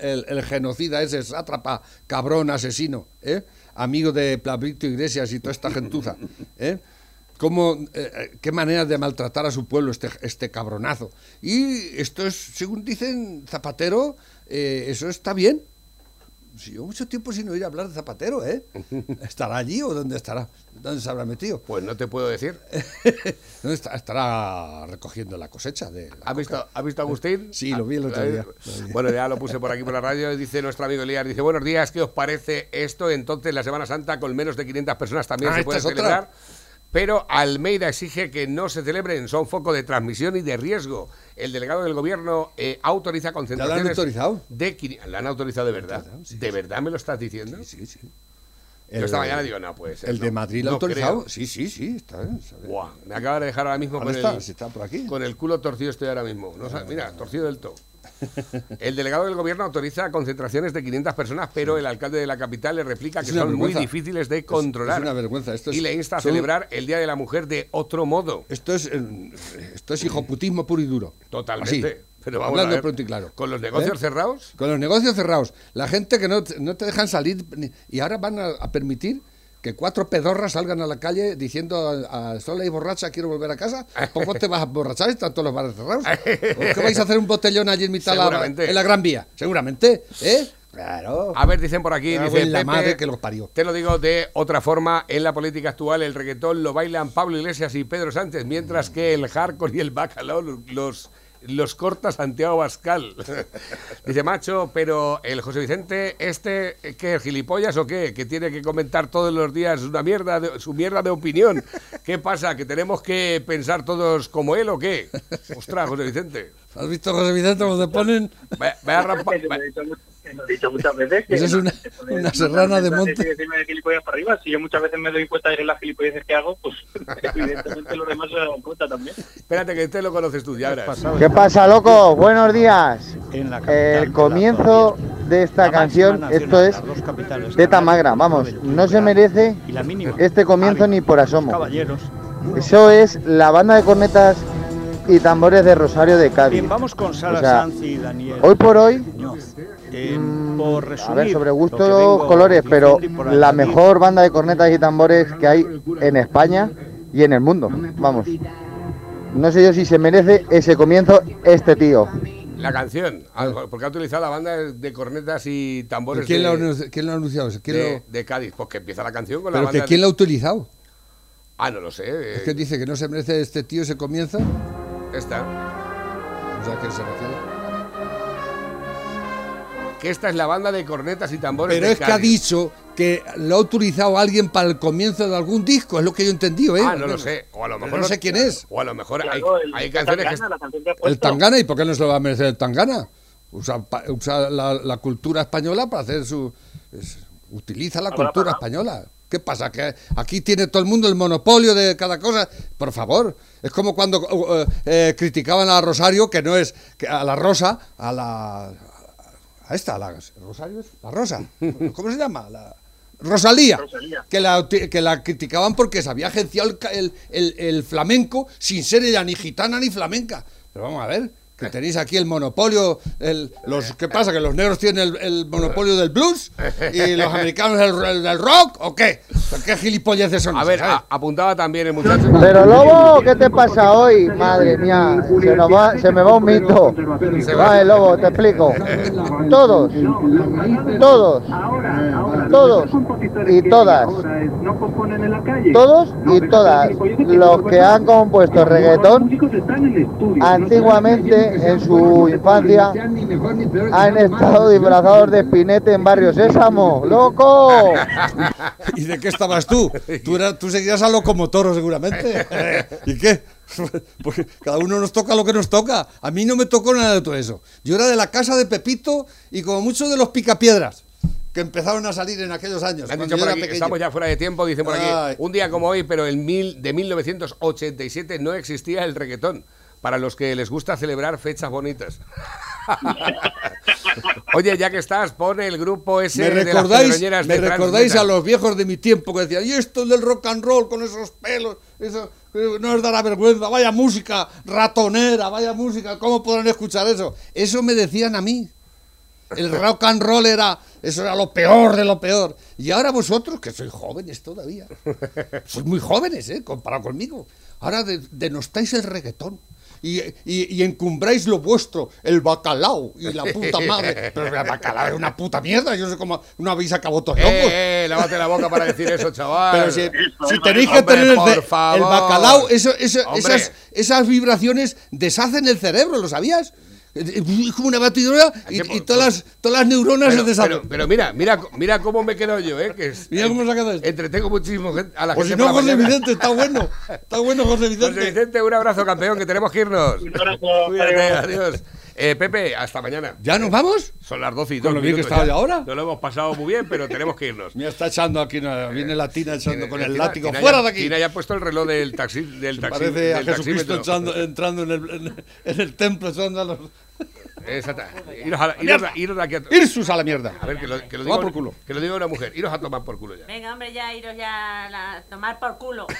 el- el- genocida, ese sátrapa, cabrón, asesino, ¿eh? amigo de Plavito Iglesias y toda esta gentuza, ¿eh? Cómo, eh, eh, qué manera de maltratar a su pueblo este, este cabronazo. Y esto es, según dicen Zapatero, eh, eso está bien. Si yo mucho tiempo sin oír hablar de Zapatero, ¿eh? ¿Estará allí o dónde estará? ¿Dónde se habrá metido? Pues no te puedo decir. ¿Dónde está- estará recogiendo la cosecha de la ¿Has visto, ¿Has visto Agustín? Sí, lo vi el otro día. Vi. Bueno, ya lo puse por aquí por la radio. Dice nuestro amigo Elías, dice, buenos días, ¿qué os parece esto? Entonces, la Semana Santa con menos de 500 personas también Ah, se puede otra. celebrar. Pero Almeida exige que no se celebren, son foco de transmisión y de riesgo. El delegado del gobierno eh, autoriza concentraciones. autorizado? De, ¿La han autorizado de verdad? ¿De verdad me lo estás diciendo? Sí, sí. Yo esta mañana digo, no, pues. El de Madrid lo ha no autorizado. creo. Sí, sí, sí. Está. Buah, me acaba de dejar ahora mismo con el, Si está por aquí. con el culo torcido estoy ahora mismo. No sabe- mira, torcido del todo. El delegado del gobierno autoriza concentraciones de 500 personas, pero el alcalde de la capital le replica Es que son muy difíciles de controlar. Es, una vergüenza. Esto es, y le insta a son- celebrar el Día de la Mujer de otro modo. Esto es, eh, esto es hijoputismo puro y duro. Totalmente. Así. Pero vamos Hablando a ver, pronto y claro. ¿Con los negocios ¿Eh? cerrados? Con los negocios cerrados. La gente que no, te- no te dejan salir y ahora van a, a permitir que cuatro pedorras salgan a la calle diciendo a, a sola y borracha quiero volver a casa. ¿Cómo te vas a borrachar? Están todos los bares cerrados. ¿O qué vais a hacer un botellón allí en mitad de la, en la Gran Vía? Seguramente. ¿Eh? Claro. A ver, dicen por aquí, cago dice la Pepe, madre que los parió. Te lo digo de otra forma, en la política actual el reggaetón lo bailan Pablo Iglesias y Pedro Sánchez, mientras que el hardcore y el bacalao los, los corta Santiago Bascal. Dice Macho, pero el José Vicente, este, ¿qué, gilipollas o qué? Que tiene que comentar todos los días una mierda de- su mierda de opinión. ¿Qué pasa? ¿Que tenemos que pensar todos como él o qué? Ostras, José Vicente. ¿Has visto, José Vicente, cómo te ponen? Vaya, vaya rampa- lo he dicho mu- que lo he dicho muchas veces. que Esa es una- serrana de monte. decirme de gilipollas para arriba. Si yo muchas veces me doy cuenta de las gilipolleces que hago, pues evidentemente los demás se dan cuenta también. Espérate, que este lo conoces tú, ya verás. ¿Qué pasa, loco? Buenos días. El comienzo de esta canción, esto es teta magra, vamos, no se merece este comienzo ni por asomo. Eso es la banda de cornetas y tambores de Rosario de Cádiz. Bien, vamos con Sara O sea, Sanz y Daniel. Hoy por hoy, Eh, mm, por a resumir, ver, sobre lo que gustos vengo colores, pero la mejor banda de cornetas y tambores que hay en España y en el mundo, vamos. No sé yo si se merece ese comienzo este tío. La canción, porque ha utilizado la banda de cornetas y tambores ¿Quién, de, lo, quién lo ha anunciado? ¿Quién de- lo- de Cádiz. Pues que empieza la canción con la ¿Pero banda que quién de- lo ha utilizado? Ah, no lo sé. eh, Es que dice que no se merece este tío ese comienzo. esta. O sea, ¿a qué se refiere? Que esta es la banda de cornetas y tambores Pero de es que ha dicho que lo ha utilizado alguien para el comienzo de algún disco, es lo que yo he entendido, ¿eh? Ah, no lo sé. O a lo Pero mejor no sé quién es. O a lo mejor hay, Claro, el- hay el canciones que. Tangana, la canción que has El. Tangana, ¿y por qué no se lo va a merecer el Tangana? Usa, pa- usa la, la cultura española para hacer su... es- utiliza la cultura española. ¿Qué pasa? ¿Que aquí tiene todo el mundo el monopolio de cada cosa? Por favor. Es como cuando uh, eh, criticaban a Rosario, que no es... que a la Rosa, a la... a esta, la Rosario, es- la Rosa, ¿cómo se llama? La Rosalía, Que, la, que la criticaban porque se había agenciado el, el, el- el flamenco sin ser ella ni gitana ni flamenca. Pero vamos a ver, que tenéis aquí el monopolio, el, los, ¿qué pasa? ¿Que los negros tienen el, el monopolio del blues y los americanos el, el del rock o qué? ¿Qué gilipolleces son A ver, a- apuntaba también el muchacho. Pero Lobo, ¿qué te pasa hoy? Madre mía, se, nos va, se me va un mito. Vale, Lobo, te explico. Todos, todos, todos y todas, todos y todas los que han compuesto reggaetón antiguamente en su infancia han estado disfrazados de espinete en Barrio Sésamo. ¡Loco! ¿Y de qué estabas tú? Tú, eras- tú seguías a Locomotoro seguramente. ¿Y qué? Porque cada uno nos toca lo que nos toca. A mí no me tocó nada de todo eso. Yo era de la casa de Pepito y como mucho de los picapiedras que empezaron a salir en aquellos años. Han dicho por aquí, estamos ya fuera de tiempo, dice por aquí, Ay. un día como hoy, pero el mil, de 1987 no existía el reggaetón, para los que les gusta celebrar fechas bonitas. Oye, ya que estás, pone el grupo ese ¿Me de las recordáis, me de recordáis a los viejos de mi tiempo que decían, y esto del rock and roll con esos pelos, eso eh, no os dará vergüenza, vaya música ratonera, vaya música, ¿cómo podrán escuchar eso? Eso me decían a mí. El rock and roll era, eso era lo peor de lo peor. Y ahora vosotros, que sois jóvenes todavía, sois muy jóvenes, ¿eh? Comparado conmigo. Ahora de- denostáis el reggaetón. Y, y, y encumbráis lo vuestro, el bacalao y la puta madre. Pero el bacalao es una puta mierda. Yo sé cómo no habéis acabado todos locos. Eh, eh, lávate la boca para decir eso, chaval. Pero si, si tenéis que Hombre, tener el, el bacalao, eso, eso- esas vibraciones deshacen el cerebro, ¿lo sabías? Es como una batidora y, y todas, las, todas las neuronas Pero, se deshacen. pero- pero mira, mira, mira cómo me quedo yo, ¿eh? Que es- Mira cómo se ha quedado esto. Entretengo muchísimo gente- a la O gente si no, José mañana. Vicente, está bueno. Está bueno, José Vicente. José Vicente, un abrazo, campeón, que tenemos que irnos. Un abrazo. Cuídate, adiós. Eh, Pepe, hasta mañana. ¿Ya nos vamos? Son las 12 y Con 2 lo bien que estaba ya. yo ahora. No lo hemos pasado muy bien, pero tenemos que irnos. Mira, está echando aquí, una- viene la tina echando con el Tina- látigo. Tina ¡Fuera ya- de aquí! Tina ya ha puesto el reloj del taxi. Del taxi Parece a del Jesucristo taxímetro. echando- entrando en el, en, en el templo echando a los... Exacto. Iros, a, la- iros, a- iros a... ¡Irsus a la mierda! A ver, que lo, que lo diga por culo. que lo diga una mujer. Iros a tomar por culo ya. Venga, hombre, ya iros ya a la- tomar por culo.